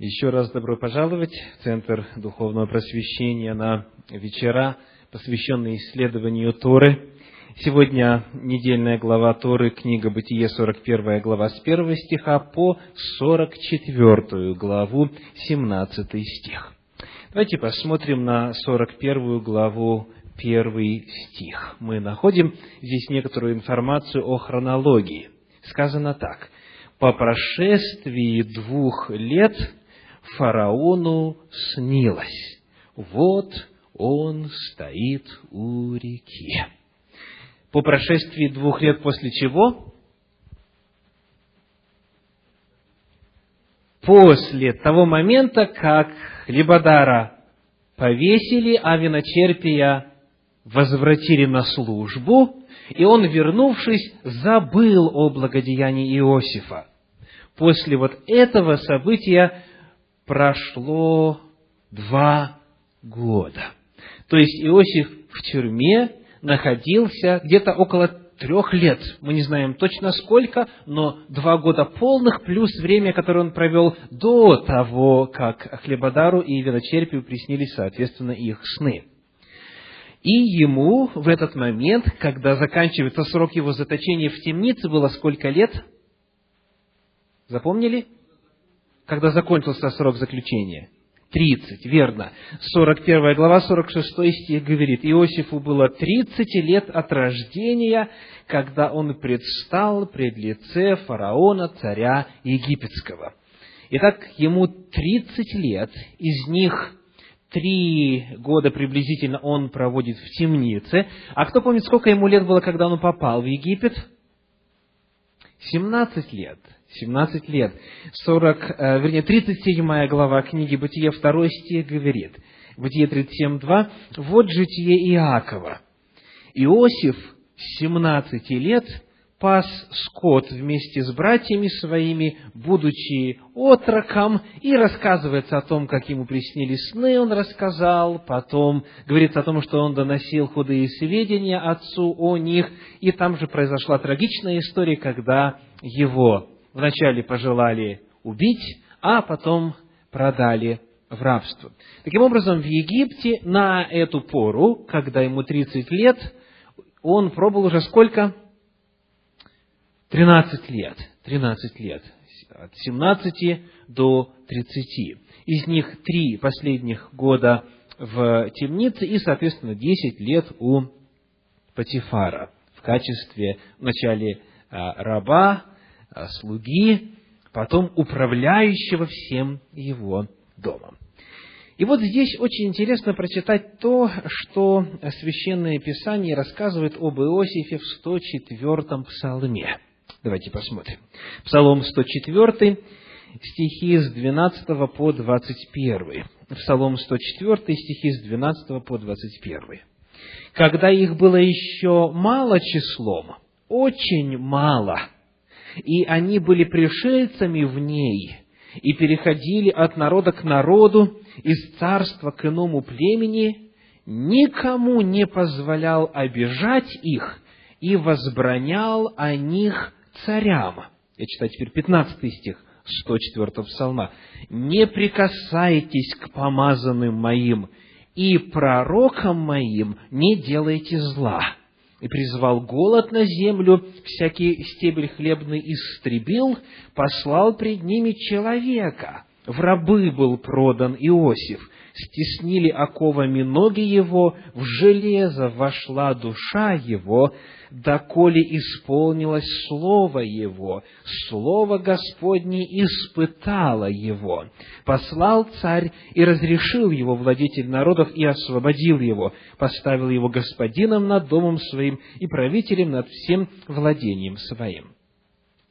Еще раз добро пожаловать в Центр Духовного Просвещения на вечера, посвященные исследованию Торы. Сегодня недельная глава Торы, книга Бытие, 41 глава с 1 стиха по 44 главу, 17 стих. Давайте посмотрим на 41 главу, 1 стих. Мы находим здесь некоторую информацию о хронологии. Сказано так. «По прошествии двух лет фараону снилось. Вот он стоит у реки. По прошествии двух лет после чего? После того момента, как Хлебодара повесили, а виночерпия возвратили на службу, и он, вернувшись, забыл о благодеянии Иосифа. После вот этого события прошло два года. То есть Иосиф в тюрьме находился где-то около трех лет. Мы не знаем точно сколько, но два года полных плюс время, которое он провел до того, как Хлебодару и Виночерпию приснились, соответственно, их сны. И ему в этот момент, когда заканчивается срок его заточения в темнице, было сколько лет? Запомнили? Когда закончился срок заключения? Тридцать, верно. 41 глава, 46 стих говорит, Иосифу было тридцать лет от рождения, когда он предстал пред лице фараона, царя египетского. Итак, ему тридцать лет, из них три года приблизительно он проводит в темнице. А кто помнит, сколько ему лет было, когда он попал в Египет? Семнадцать лет. 17 лет. 40, э, вернее, 37 глава книги Бытие, 2 стих говорит. Бытие 37.2. Вот житие Иакова. Иосиф 17 лет пас скот вместе с братьями своими, будучи отроком, и рассказывается о том, как ему приснились сны, он рассказал, потом говорится о том, что он доносил худые сведения отцу о них, и там же произошла трагичная история, когда его вначале пожелали убить, а потом продали в рабство. Таким образом, в Египте на эту пору, когда ему 30 лет, он пробыл уже сколько? 13 лет. 13 лет. От 17 до 30. Из них три последних года в темнице и, соответственно, 10 лет у Патифара в качестве вначале а, раба, слуги, потом управляющего всем его домом. И вот здесь очень интересно прочитать то, что Священное Писание рассказывает об Иосифе в 104-м псалме. Давайте посмотрим. Псалом 104, стихи с 12 по 21. Псалом 104, стихи с 12 по 21. «Когда их было еще мало числом, очень мало, и они были пришельцами в ней, и переходили от народа к народу, из царства к иному племени, никому не позволял обижать их и возбранял о них царям. Я читаю теперь 15 стих 104 псалма. «Не прикасайтесь к помазанным моим, и пророкам моим не делайте зла» и призвал голод на землю, всякий стебель хлебный истребил, послал пред ними человека. В рабы был продан Иосиф, стеснили оковами ноги его, в железо вошла душа его, доколе исполнилось Слово Его, Слово Господне испытало Его. Послал царь и разрешил его владетель народов и освободил его, поставил его господином над домом своим и правителем над всем владением своим.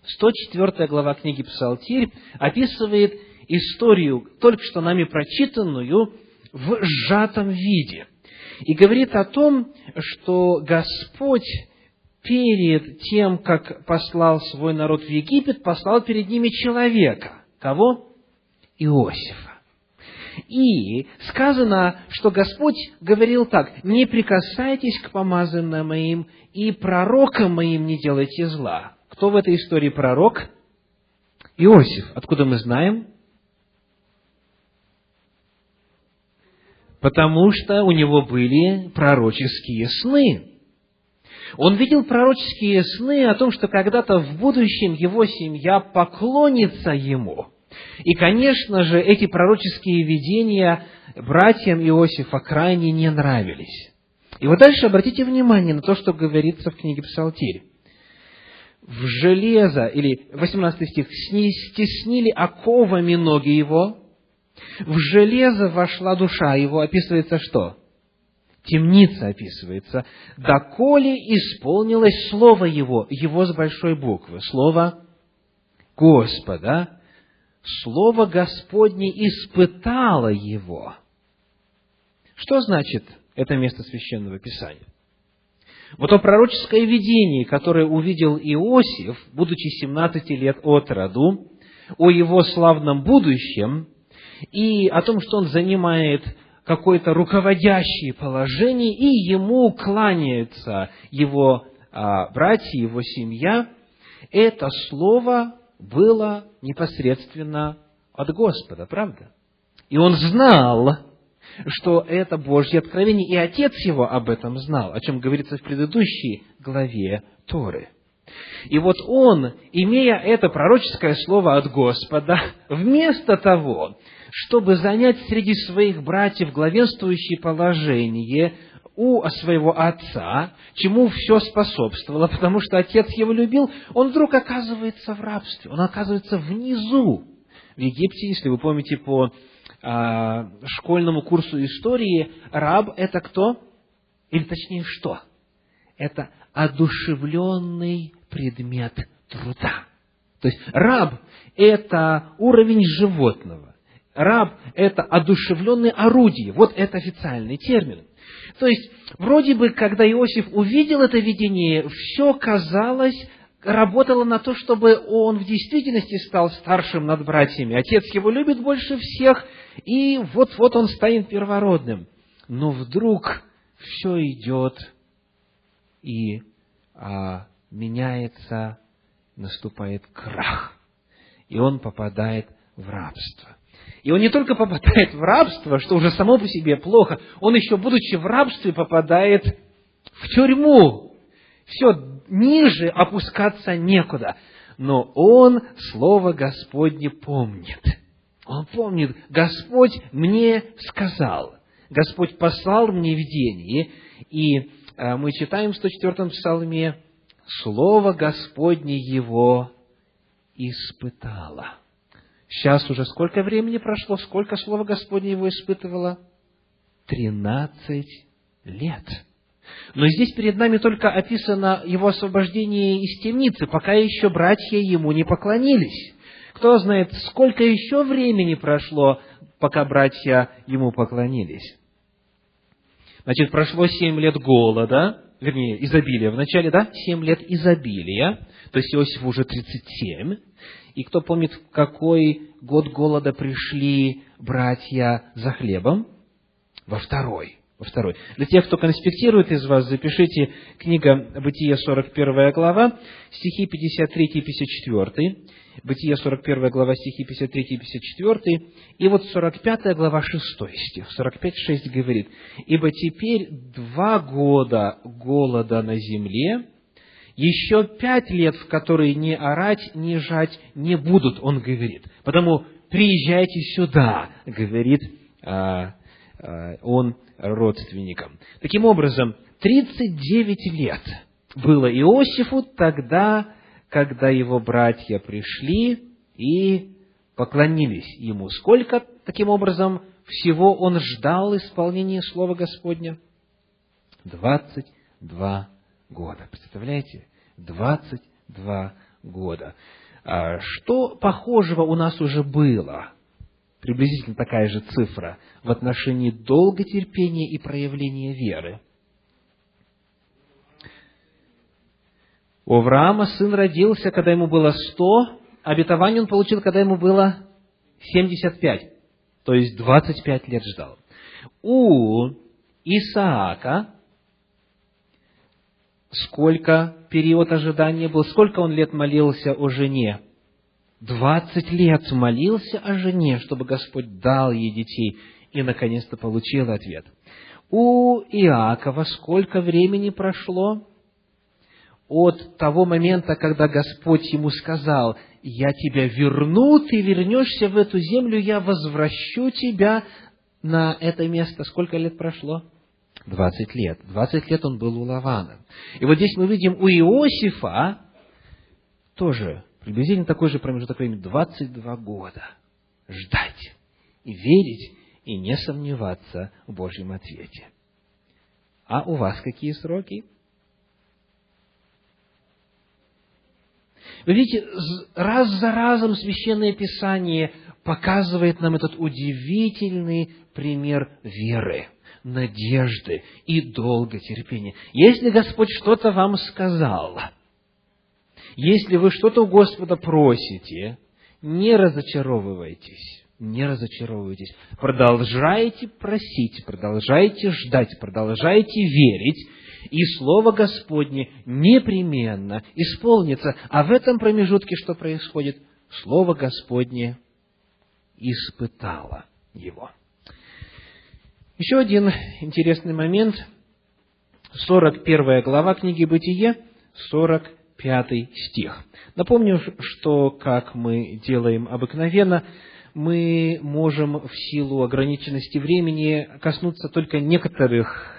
104 глава книги Псалтирь описывает историю, только что нами прочитанную, в сжатом виде. И говорит о том, что Господь перед тем, как послал свой народ в Египет, послал перед ними человека. Кого? Иосифа. И сказано, что Господь говорил так, не прикасайтесь к помазанным моим, и пророкам моим не делайте зла. Кто в этой истории пророк? Иосиф. Откуда мы знаем? Потому что у него были пророческие сны. Он видел пророческие сны о том, что когда-то в будущем его семья поклонится ему. И, конечно же, эти пророческие видения братьям Иосифа крайне не нравились. И вот дальше обратите внимание на то, что говорится в книге Псалтирь. В железо, или 18 стих, стеснили оковами ноги его, в железо вошла душа его, описывается что? Темница описывается. Доколе исполнилось слово его, его с большой буквы, слово Господа, слово Господне испытало его. Что значит это место священного писания? Вот то пророческое видение, которое увидел Иосиф, будучи 17 лет от роду, о его славном будущем и о том, что он занимает какое-то руководящее положение, и ему кланяются его а, братья, его семья, это слово было непосредственно от Господа, правда? И он знал, что это Божье откровение, и отец его об этом знал, о чем говорится в предыдущей главе Торы. И вот он, имея это пророческое слово от Господа, вместо того, чтобы занять среди своих братьев главенствующее положение у своего отца, чему все способствовало, потому что отец его любил, он вдруг оказывается в рабстве, он оказывается внизу. В Египте, если вы помните по а, школьному курсу истории, раб – это кто? Или точнее, что? Это одушевленный предмет труда. То есть раб – это уровень животного. Раб – это одушевленное орудие. Вот это официальный термин. То есть, вроде бы, когда Иосиф увидел это видение, все казалось, работало на то, чтобы он в действительности стал старшим над братьями. Отец его любит больше всех, и вот-вот он станет первородным. Но вдруг все идет и а, меняется, наступает крах, и он попадает в рабство. И он не только попадает в рабство, что уже само по себе плохо, он еще, будучи в рабстве, попадает в тюрьму. Все, ниже опускаться некуда. Но он Слово Господне помнит. Он помнит, Господь мне сказал, Господь послал мне видение, и э, мы читаем в 104-м псалме, Слово Господне его испытало. Сейчас уже сколько времени прошло, сколько Слово Господне его испытывало? Тринадцать лет. Но здесь перед нами только описано его освобождение из темницы, пока еще братья ему не поклонились. Кто знает, сколько еще времени прошло, пока братья ему поклонились. Значит, прошло семь лет голода, вернее, изобилия. Вначале, да, семь лет изобилия, то есть Иосифу уже тридцать семь. И кто помнит, в какой год голода пришли братья за хлебом? Во второй. Во второй. Для тех, кто конспектирует из вас, запишите книга Бытия, 41 глава, стихи 53 и 54. Бытие 41 глава, стихи 53 и 54. И вот 45 глава, 6 стих. 45-6 говорит, «Ибо теперь два года голода на земле, еще пять лет, в которые ни орать, ни жать не будут, он говорит. Потому приезжайте сюда, говорит а, а, он родственникам. Таким образом, 39 лет было Иосифу тогда, когда его братья пришли и поклонились ему. Сколько, таким образом, всего он ждал исполнения Слова Господня? Двадцать два года. Представляете? 22 года. А что похожего у нас уже было? Приблизительно такая же цифра в отношении долготерпения и проявления веры. У Авраама сын родился, когда ему было 100, обетование он получил, когда ему было 75, то есть 25 лет ждал. У Исаака сколько период ожидания был, сколько он лет молился о жене. Двадцать лет молился о жене, чтобы Господь дал ей детей. и, наконец-то, получил ответ. У Иакова сколько времени прошло? От того момента, когда Господь ему сказал, «Я тебя верну, ты вернешься в эту землю, я возвращу тебя на это место». Сколько лет прошло? Двадцать лет. Двадцать лет он был у Лавана. И вот здесь мы видим у Иосифа тоже приблизительно такой же промежуток времени, 22 года. Ждать и верить, и не сомневаться в Божьем ответе. А у вас какие сроки? Вы видите, раз за разом Священное Писание показывает нам этот удивительный пример веры, надежды и долготерпения. Если Господь что-то вам сказал, если вы что-то у Господа просите, не разочаровывайтесь не разочаровывайтесь. Продолжайте просить, продолжайте ждать, продолжайте верить, и Слово Господне непременно исполнится. А в этом промежутке что происходит? Слово Господне испытало его. Еще один интересный момент. 41 глава книги Бытие, 45 стих. Напомню, что, как мы делаем обыкновенно, мы можем в силу ограниченности времени коснуться только некоторых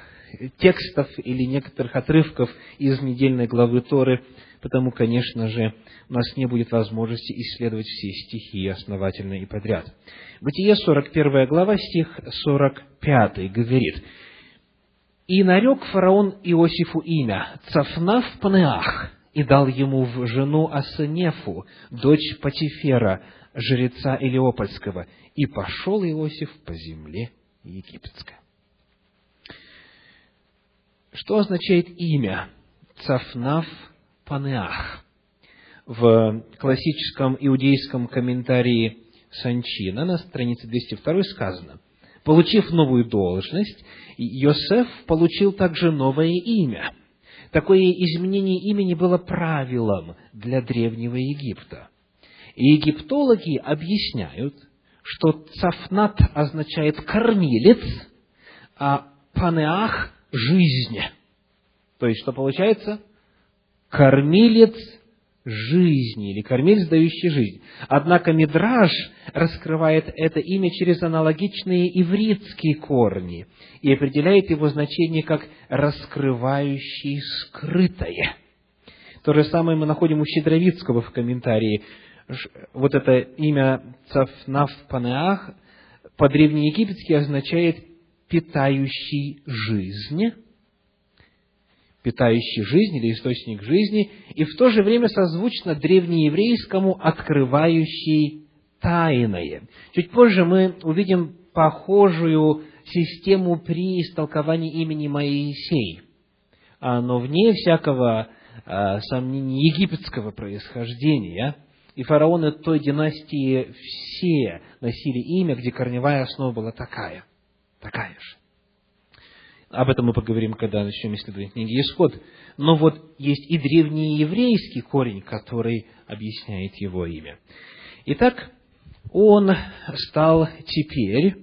текстов или некоторых отрывков из недельной главы Торы, потому, конечно же, у нас не будет возможности исследовать все стихи основательно и подряд. Бытие 41 глава, стих 45 говорит, «И нарек фараон Иосифу имя Цафнав Панеах, и дал ему в жену Асенефу, дочь Патифера, жреца Илиопольского, и пошел Иосиф по земле египетской. Что означает имя Цафнав Панеах? В классическом иудейском комментарии Санчина на странице 202 сказано, получив новую должность, Йосеф получил также новое имя. Такое изменение имени было правилом для Древнего Египта. И египтологи объясняют, что цафнат означает кормилец, а панеах – жизнь. То есть, что получается? Кормилец жизни, или кормилец, дающий жизнь. Однако Мидраж раскрывает это имя через аналогичные ивритские корни и определяет его значение как «раскрывающий скрытое». То же самое мы находим у Щедровицкого в комментарии – вот это имя Цафнаф Панеах по-древнеегипетски означает «питающий жизнь», питающий жизнь или источник жизни, и в то же время созвучно древнееврейскому «открывающий тайное». Чуть позже мы увидим похожую систему при истолковании имени Моисей, но вне всякого а, сомнения египетского происхождения – и фараоны той династии все носили имя, где корневая основа была такая. Такая же. Об этом мы поговорим, когда начнем исследовать книги Исход. Но вот есть и древний еврейский корень, который объясняет его имя. Итак, он стал теперь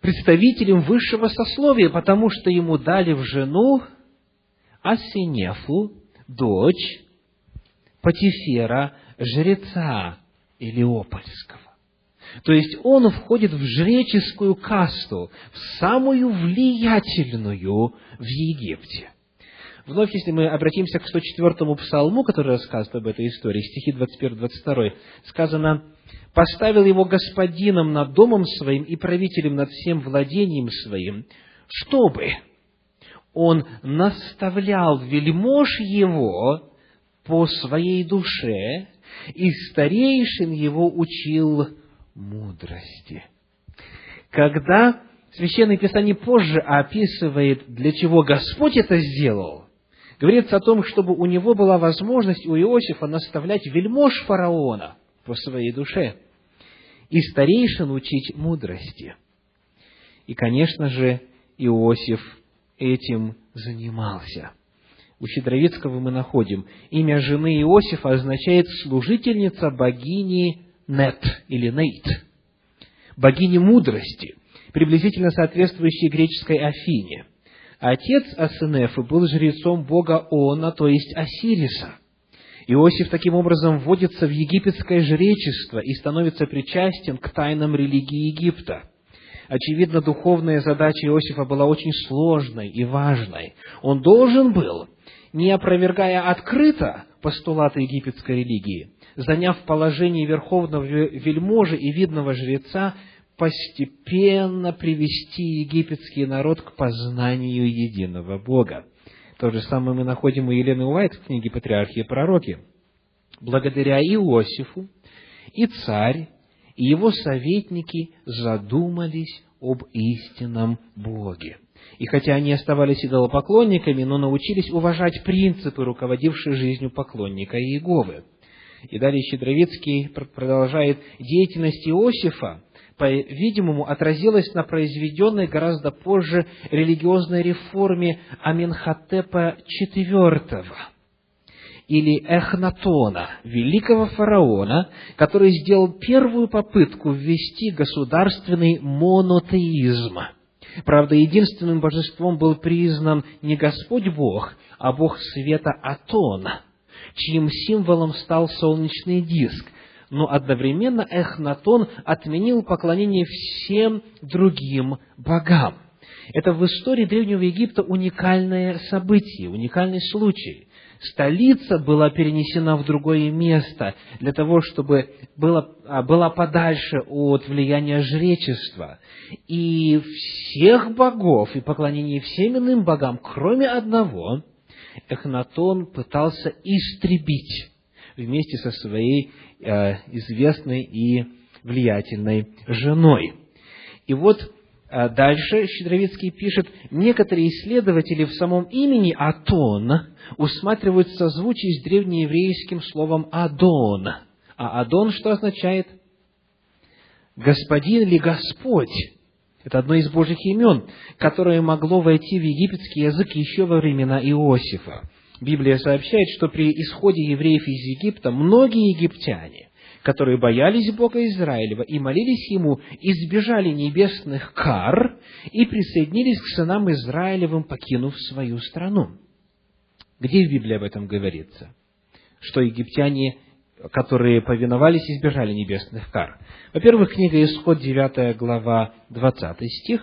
представителем высшего сословия, потому что ему дали в жену Асинефу, дочь Патифера, жреца Илиопольского. То есть он входит в жреческую касту, в самую влиятельную в Египте. Вновь, если мы обратимся к 104-му псалму, который рассказывает об этой истории, стихи 21-22, сказано, «Поставил его господином над домом своим и правителем над всем владением своим, чтобы он наставлял вельмож его по своей душе и старейшин его учил мудрости. Когда Священное Писание позже описывает, для чего Господь это сделал, говорится о том, чтобы у него была возможность, у Иосифа, наставлять вельмож фараона по своей душе и старейшин учить мудрости. И, конечно же, Иосиф этим занимался – у Щедровицкого мы находим, имя жены Иосифа означает служительница богини Нет или Нейт, богини мудрости. приблизительно соответствующей греческой Афине. Отец Асенефы был жрецом бога Она, то есть Осириса. Иосиф таким образом вводится в египетское жречество и становится причастен к тайнам религии Египта. Очевидно, духовная задача Иосифа была очень сложной и важной. Он должен был, не опровергая открыто постулаты египетской религии, заняв положение верховного вельможи и видного жреца, постепенно привести египетский народ к познанию единого Бога. То же самое мы находим у Елены Уайт в книге «Патриархи и пророки». Благодаря Иосифу и царь, и его советники задумались об истинном Боге. И хотя они оставались идолопоклонниками, но научились уважать принципы, руководившие жизнью поклонника Иеговы. И далее Щедровицкий продолжает деятельность Иосифа, по-видимому, отразилась на произведенной гораздо позже религиозной реформе Аминхотепа IV или Эхнатона, великого фараона, который сделал первую попытку ввести государственный монотеизм. Правда, единственным божеством был признан не Господь Бог, а Бог света Атон, чьим символом стал солнечный диск, но одновременно Эхнатон отменил поклонение всем другим богам. Это в истории Древнего Египта уникальное событие, уникальный случай. Столица была перенесена в другое место для того, чтобы была, была подальше от влияния жречества. И всех богов и поклонение всем иным богам, кроме одного, Эхнатон пытался истребить вместе со своей э, известной и влиятельной женой. И вот э, дальше Щедровицкий пишет, некоторые исследователи в самом имени Атон усматривают созвучие с древнееврейским словом Адон. А Адон что означает? Господин или Господь. Это одно из Божьих имен, которое могло войти в египетский язык еще во времена Иосифа. Библия сообщает, что при исходе евреев из Египта многие египтяне, которые боялись Бога Израилева и молились Ему, избежали небесных кар и присоединились к сынам Израилевым, покинув свою страну. Где в Библии об этом говорится? Что египтяне, которые повиновались, избежали небесных кар. Во-первых, книга Исход, 9 глава, 20 стих.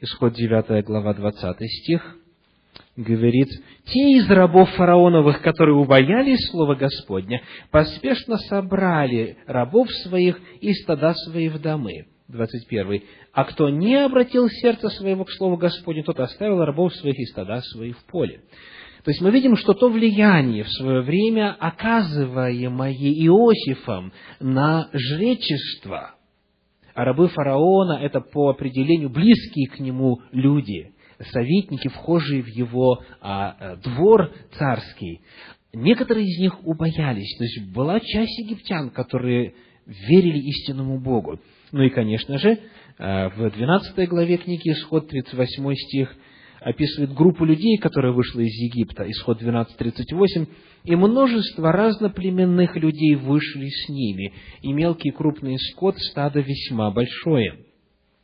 Исход, 9 глава, 20 стих говорит, те из рабов фараоновых, которые убоялись слова Господня, поспешно собрали рабов своих и стада свои в домы. 21. А кто не обратил сердце своего к слову Господню, тот оставил рабов своих и стада своих в поле. То есть мы видим, что то влияние в свое время, оказываемое Иосифом на жречество, а рабы фараона – это по определению близкие к нему люди, советники, вхожие в его а, э, двор царский, некоторые из них убоялись. То есть была часть египтян, которые верили истинному Богу. Ну и, конечно же, э, в 12 главе книги Исход, 38 стих, описывает группу людей, которая вышла из Египта, исход 12.38, и множество разноплеменных людей вышли с ними, и мелкий и крупный скот стадо весьма большое.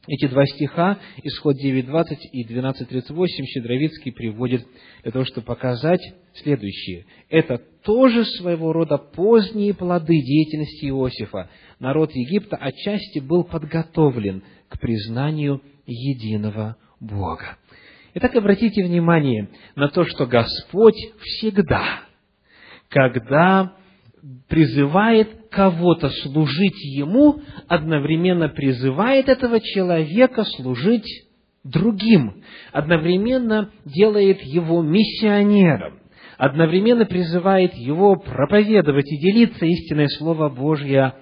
Эти два стиха, исход 9.20 и 12.38, Щедровицкий приводит для того, чтобы показать следующее. Это тоже своего рода поздние плоды деятельности Иосифа. Народ Египта отчасти был подготовлен к признанию единого Бога. Итак, обратите внимание на то, что Господь всегда, когда призывает кого-то служить ему, одновременно призывает этого человека служить другим, одновременно делает его миссионером, одновременно призывает его проповедовать и делиться истинное Слово Божье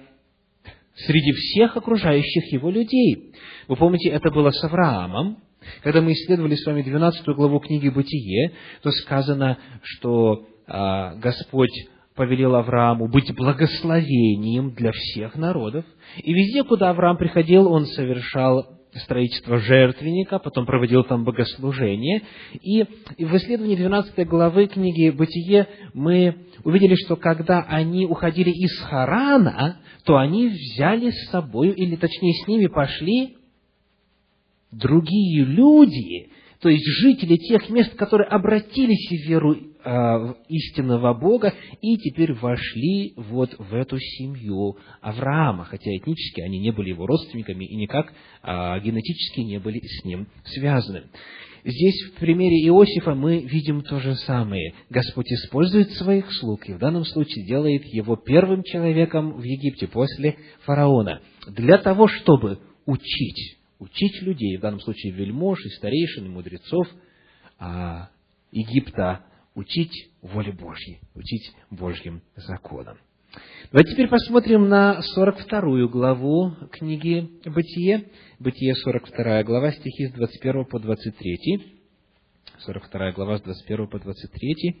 среди всех окружающих его людей. Вы помните, это было с Авраамом, когда мы исследовали с вами 12 главу книги «Бытие», то сказано, что а, Господь повелел Аврааму быть благословением для всех народов. И везде, куда Авраам приходил, он совершал строительство жертвенника, потом проводил там богослужение. И в исследовании 12 главы книги «Бытие» мы увидели, что когда они уходили из Харана, то они взяли с собой, или точнее с ними пошли другие люди, то есть жители тех мест, которые обратились в веру истинного Бога и теперь вошли вот в эту семью Авраама, хотя этнически они не были его родственниками и никак э, генетически не были с ним связаны. Здесь в примере Иосифа мы видим то же самое. Господь использует своих слуг и в данном случае делает его первым человеком в Египте после фараона для того, чтобы учить учить людей, в данном случае вельмож и старейшин, и мудрецов а, Египта, учить воле Божьей, учить Божьим законам. Давайте теперь посмотрим на 42 главу книги «Бытие». Бытие, 42 глава, стихи с 21 по 23. 42 глава с 21 по 23.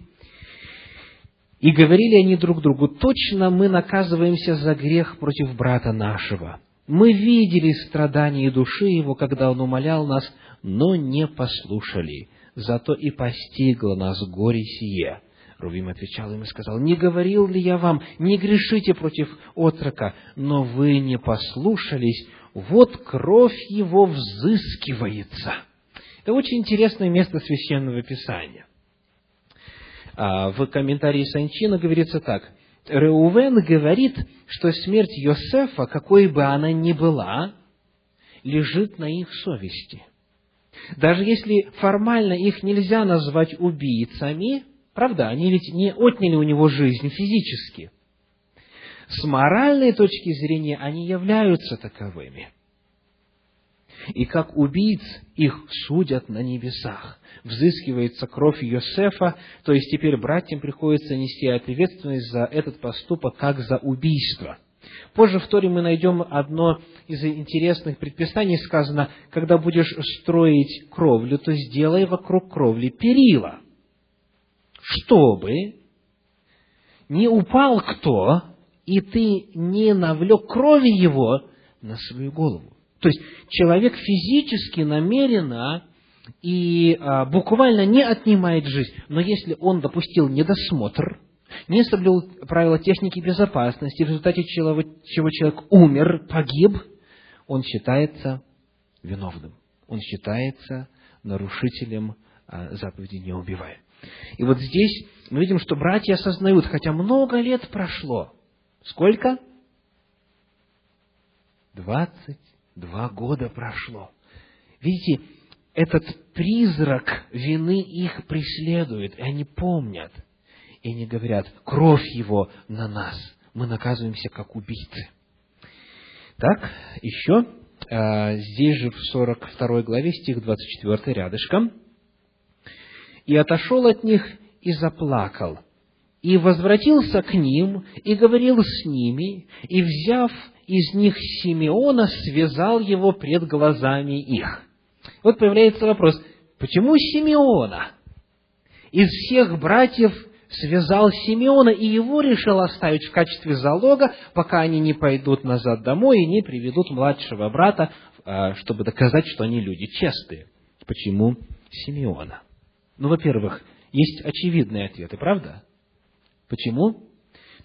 «И говорили они друг другу, точно мы наказываемся за грех против брата нашего, мы видели страдания души его, когда он умолял нас, но не послушали. Зато и постигло нас горе сие. Рувим отвечал им и сказал, «Не говорил ли я вам, не грешите против отрока, но вы не послушались, вот кровь его взыскивается». Это очень интересное место Священного Писания. А, в комментарии Санчина говорится так – Реувен говорит, что смерть Йосефа, какой бы она ни была, лежит на их совести. Даже если формально их нельзя назвать убийцами, правда, они ведь не отняли у него жизнь физически. С моральной точки зрения они являются таковыми. И как убийц их судят на небесах взыскивается кровь Йосефа, то есть теперь братьям приходится нести ответственность за этот поступок, как за убийство. Позже в Торе мы найдем одно из интересных предписаний, сказано, когда будешь строить кровлю, то сделай вокруг кровли перила, чтобы не упал кто, и ты не навлек крови его на свою голову. То есть человек физически намеренно и а, буквально не отнимает жизнь. Но если он допустил недосмотр, не соблюл правила техники безопасности, в результате чего, человек умер, погиб, он считается виновным. Он считается нарушителем а, заповеди «не убивай». И вот здесь мы видим, что братья осознают, хотя много лет прошло. Сколько? Двадцать два года прошло. Видите, этот призрак вины их преследует, и они помнят. И они говорят, кровь его на нас, мы наказываемся как убийцы. Так, еще, а, здесь же в 42 главе, стих 24 рядышком. «И отошел от них и заплакал, и возвратился к ним, и говорил с ними, и, взяв из них Симеона, связал его пред глазами их». Вот появляется вопрос, почему Симеона? Из всех братьев связал Симеона и его решил оставить в качестве залога, пока они не пойдут назад домой и не приведут младшего брата, а, чтобы доказать, что они люди честные. Почему Симеона? Ну, во-первых, есть очевидные ответы, правда? Почему?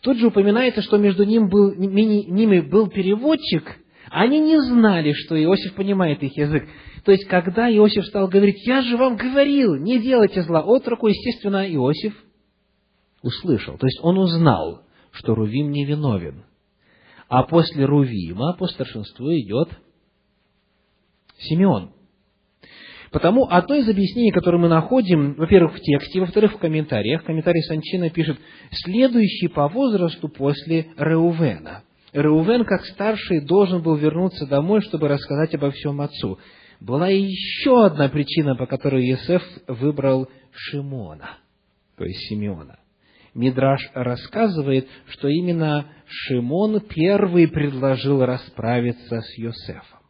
Тут же упоминается, что между ним был, ними был переводчик, они не знали, что Иосиф понимает их язык. То есть, когда Иосиф стал говорить, я же вам говорил, не делайте зла отроку, естественно, Иосиф услышал. То есть, он узнал, что Рувим не виновен. А после Рувима по старшинству идет Симеон. Потому одно из объяснений, которое мы находим, во-первых, в тексте, во-вторых, в комментариях, комментарий Санчина пишет, следующий по возрасту после Реувена. Реувен, как старший, должен был вернуться домой, чтобы рассказать обо всем отцу была еще одна причина, по которой Иосиф выбрал Шимона, то есть Симеона. Мидраш рассказывает, что именно Шимон первый предложил расправиться с Йосефом.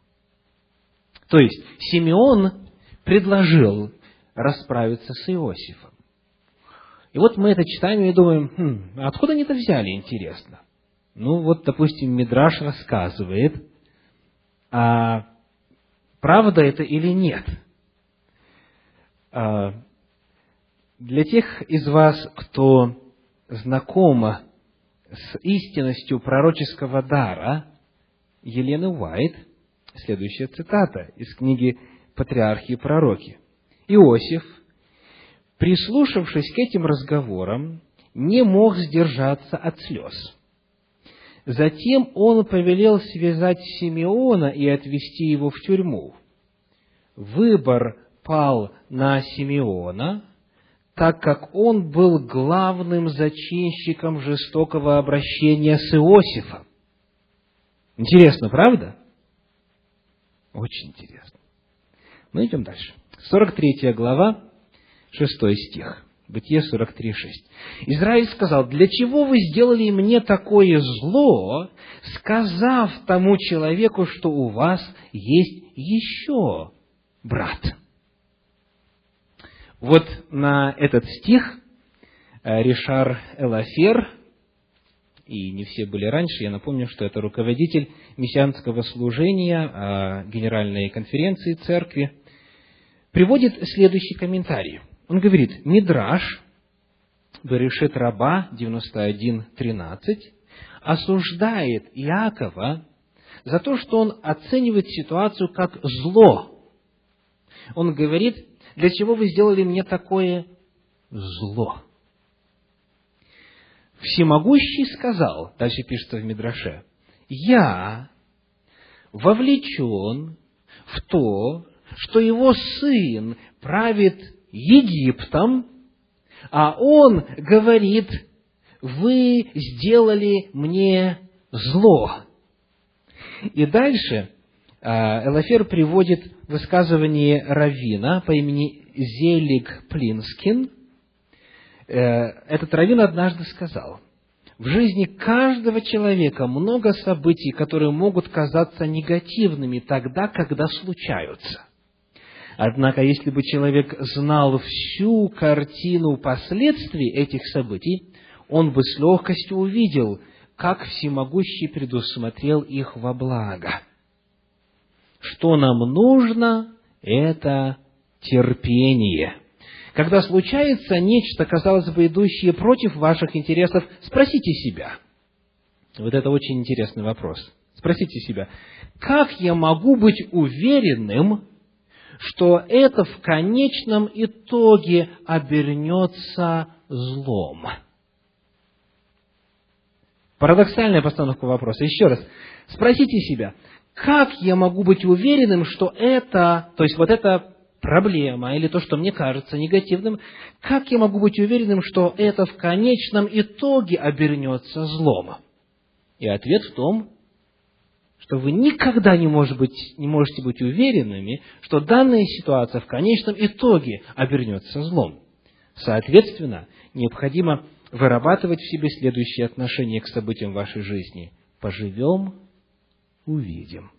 То есть Симеон предложил расправиться с Иосифом. И вот мы это читаем и думаем, хм, а откуда они это взяли, интересно? Ну, вот, допустим, Мидраш рассказывает, а правда это или нет. А, для тех из вас, кто знакома с истинностью пророческого дара Елены Уайт, следующая цитата из книги патриархи и пророки. Иосиф, прислушавшись к этим разговорам, не мог сдержаться от слез. Затем он повелел связать Симеона и отвести его в тюрьму. Выбор пал на Симеона, так как он был главным зачинщиком жестокого обращения с Иосифом. Интересно, правда? Очень интересно. Мы идем дальше. 43 глава, 6 стих. Бытие 43, 6. Израиль сказал, для чего вы сделали мне такое зло, сказав тому человеку, что у вас есть еще брат? Вот на этот стих э, Ришар Элафер, и не все были раньше, я напомню, что это руководитель мессианского служения э, Генеральной конференции церкви, приводит следующий комментарий. Он говорит, Мидраш, Берешет Раба 91.13, осуждает Иакова за то, что он оценивает ситуацию как зло. Он говорит, для чего вы сделали мне такое зло? Всемогущий сказал, дальше пишется в Мидраше, я вовлечен в то, что его сын правит Египтом, а он говорит, вы сделали мне зло. И дальше Элафер приводит высказывание Равина по имени Зелик Плинскин. Э, этот Равин однажды сказал, в жизни каждого человека много событий, которые могут казаться негативными тогда, когда случаются. Однако, если бы человек знал всю картину последствий этих событий, он бы с легкостью увидел, как всемогущий предусмотрел их во благо. Что нам нужно, это терпение. Когда случается нечто, казалось бы, идущее против ваших интересов, спросите себя. Вот это очень интересный вопрос. Спросите себя, как я могу быть уверенным, что это в конечном итоге обернется злом. Парадоксальная постановка вопроса. Еще раз, спросите себя, как я могу быть уверенным, что это, то есть вот эта проблема или то, что мне кажется негативным, как я могу быть уверенным, что это в конечном итоге обернется злом? И ответ в том, что вы никогда не, может быть, не можете быть уверенными, что данная ситуация в конечном итоге обернется злом. Соответственно, необходимо вырабатывать в себе следующее отношение к событиям вашей жизни. Поживем, увидим.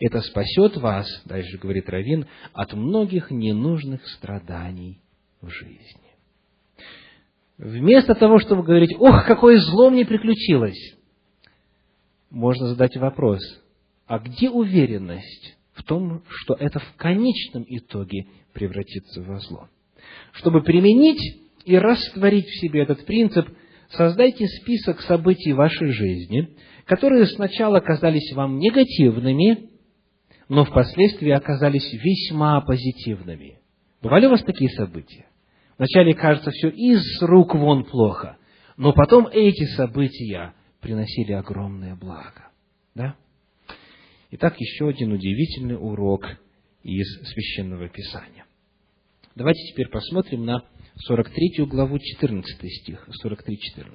Это спасет вас, дальше говорит Равин, от многих ненужных страданий в жизни. Вместо того, чтобы говорить, ох, какое зло мне приключилось, можно задать вопрос, а где уверенность в том, что это в конечном итоге превратится во зло? Чтобы применить и растворить в себе этот принцип, создайте список событий вашей жизни, которые сначала казались вам негативными, но впоследствии оказались весьма позитивными. Бывали у вас такие события? Вначале кажется все из рук вон плохо, но потом эти события приносили огромное благо. Да? Итак, еще один удивительный урок из Священного Писания. Давайте теперь посмотрим на 43 главу 14 стих, 43-14.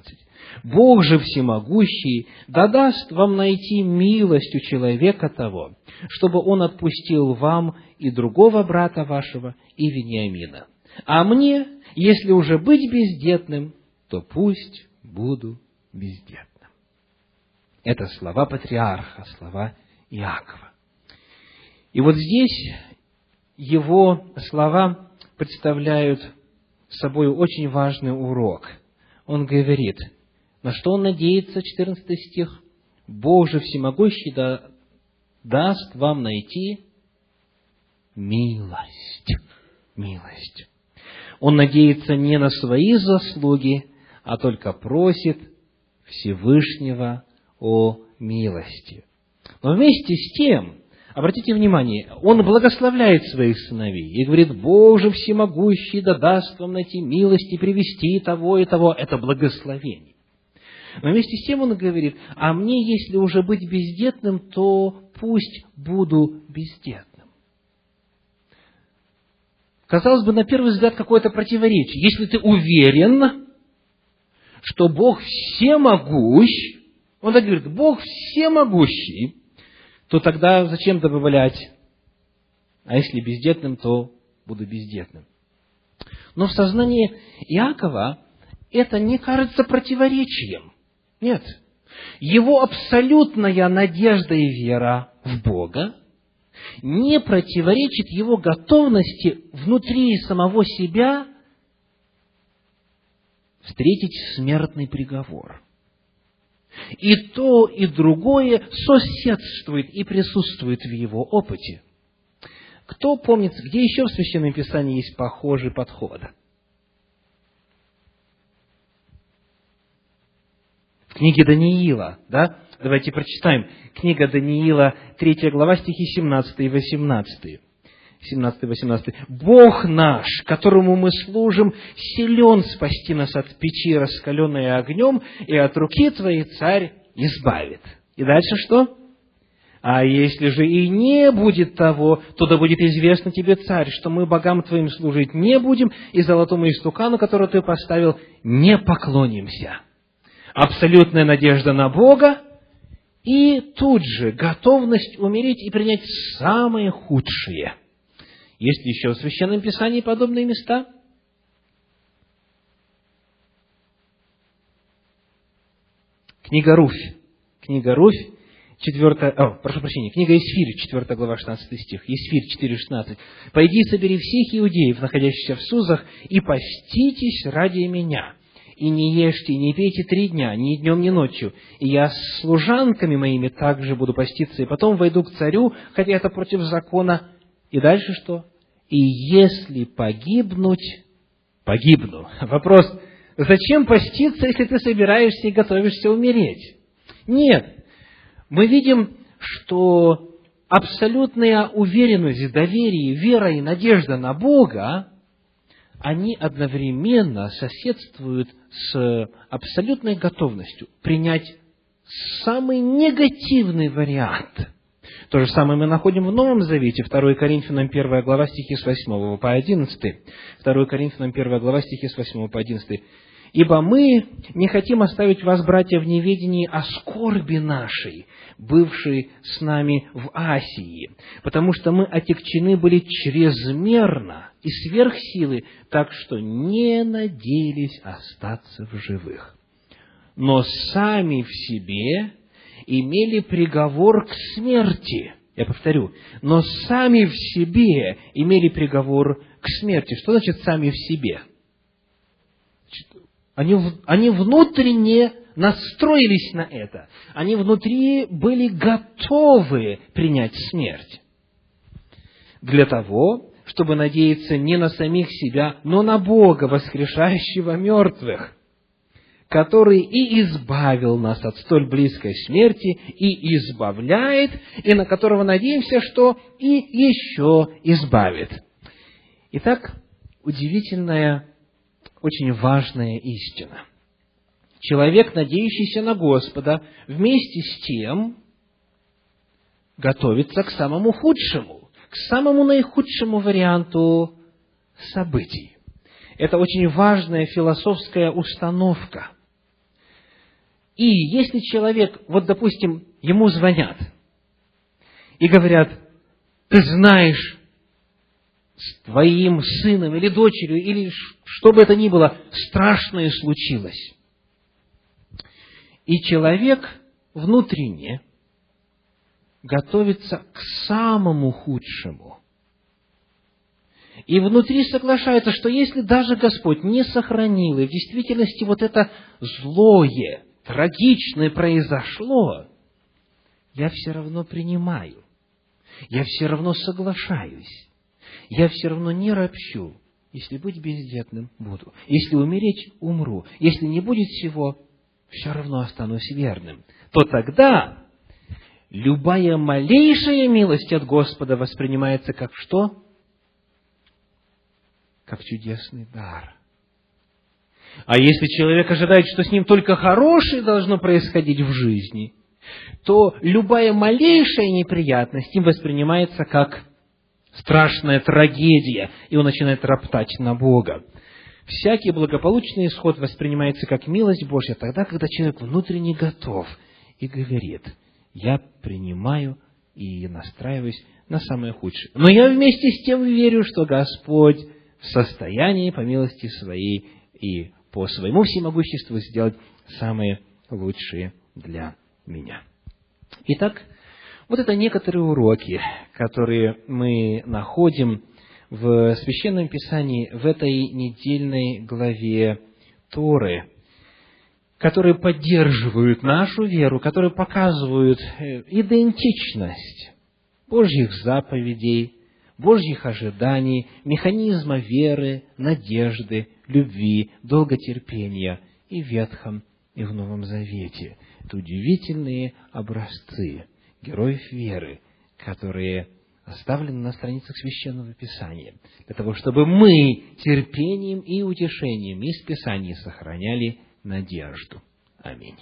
«Бог же всемогущий да даст вам найти милость у человека того, чтобы он отпустил вам и другого брата вашего, и Вениамина. А мне, если уже быть бездетным, то пусть буду бездетным». Это слова патриарха, слова Иакова. И вот здесь его слова представляют собой очень важный урок. Он говорит, на что он надеется, 14 стих, Бог же всемогущий да, даст вам найти милость. Милость. Он надеется не на свои заслуги, а только просит Всевышнего о милости. Но вместе с тем, обратите внимание, он благословляет своих сыновей и говорит, Боже всемогущий, да даст вам найти милость и привести того и того. Это благословение. Но вместе с тем он говорит, а мне, если уже быть бездетным, то пусть буду бездетным. Казалось бы, на первый взгляд, какое-то противоречие. Если ты уверен, что Бог всемогущ, он так говорит, Бог всемогущий, то тогда зачем добавлять? А если бездетным, то буду бездетным. Но в сознании Иакова это не кажется противоречием. Нет. Его абсолютная надежда и вера в Бога не противоречит его готовности внутри самого себя встретить смертный приговор. И то, и другое соседствует и присутствует в его опыте. Кто помнит, где еще в Священном Писании есть похожий подход? В книге Даниила, да? Давайте прочитаем. Книга Даниила, 3 глава, стихи 17 и 18. 17-18. «Бог наш, которому мы служим, силен спасти нас от печи, раскаленной огнем, и от руки твоей царь избавит». И дальше что? А если же и не будет того, то да будет известно тебе, царь, что мы богам твоим служить не будем, и золотому истукану, который ты поставил, не поклонимся. Абсолютная надежда на Бога, и тут же готовность умереть и принять самое худшее – есть еще в Священном Писании подобные места? Книга Руфь. Книга Руфь, 4, о, прошу прощения, книга Исфирь, 4 глава, 16 стих, Исфирь 4, 16. «Пойди, собери всех иудеев, находящихся в Сузах, и поститесь ради меня, и не ешьте, и не пейте три дня, ни днем, ни ночью, и я с служанками моими также буду поститься, и потом войду к царю, хотя это против закона». И дальше что? и если погибнуть, погибну. Вопрос, зачем поститься, если ты собираешься и готовишься умереть? Нет. Мы видим, что абсолютная уверенность, доверие, вера и надежда на Бога, они одновременно соседствуют с абсолютной готовностью принять самый негативный вариант – то же самое мы находим в Новом Завете, 2 Коринфянам 1 глава стихи с 8 по 11. 2 Коринфянам 1 глава стихи с 8 по 11. «Ибо мы не хотим оставить вас, братья, в неведении о скорби нашей, бывшей с нами в Асии, потому что мы отягчены были чрезмерно и сверх силы, так что не надеялись остаться в живых. Но сами в себе имели приговор к смерти. Я повторю, но сами в себе имели приговор к смерти. Что значит сами в себе? Они, они внутренне настроились на это. Они внутри были готовы принять смерть. Для того, чтобы надеяться не на самих себя, но на Бога, воскрешающего мертвых который и избавил нас от столь близкой смерти, и избавляет, и на которого надеемся, что и еще избавит. Итак, удивительная, очень важная истина. Человек, надеющийся на Господа, вместе с тем готовится к самому худшему, к самому наихудшему варианту событий. Это очень важная философская установка – и если человек, вот допустим, ему звонят и говорят, ты знаешь, с твоим сыном или дочерью, или что бы это ни было, страшное случилось. И человек внутренне готовится к самому худшему. И внутри соглашается, что если даже Господь не сохранил, и в действительности вот это злое, трагичное произошло, я все равно принимаю, я все равно соглашаюсь, я все равно не ропщу. Если быть бездетным, буду. Если умереть, умру. Если не будет всего, все равно останусь верным. То тогда любая малейшая милость от Господа воспринимается как что? Как чудесный дар. А если человек ожидает, что с ним только хорошее должно происходить в жизни, то любая малейшая неприятность им воспринимается как страшная трагедия, и он начинает роптать на Бога. Всякий благополучный исход воспринимается как милость Божья тогда, когда человек внутренне готов и говорит, я принимаю и настраиваюсь на самое худшее. Но я вместе с тем верю, что Господь в состоянии по милости своей и по своему всемогуществу сделать самые лучшие для меня. Итак, вот это некоторые уроки, которые мы находим в Священном Писании в этой недельной главе Торы, которые поддерживают нашу веру, которые показывают э, идентичность Божьих заповедей, Божьих ожиданий, механизма веры, надежды, любви, долготерпения и в Ветхом, и в Новом Завете. Это удивительные образцы героев веры, которые оставлены на страницах Священного Писания, для того, чтобы мы терпением и утешением из Писания сохраняли надежду. Аминь.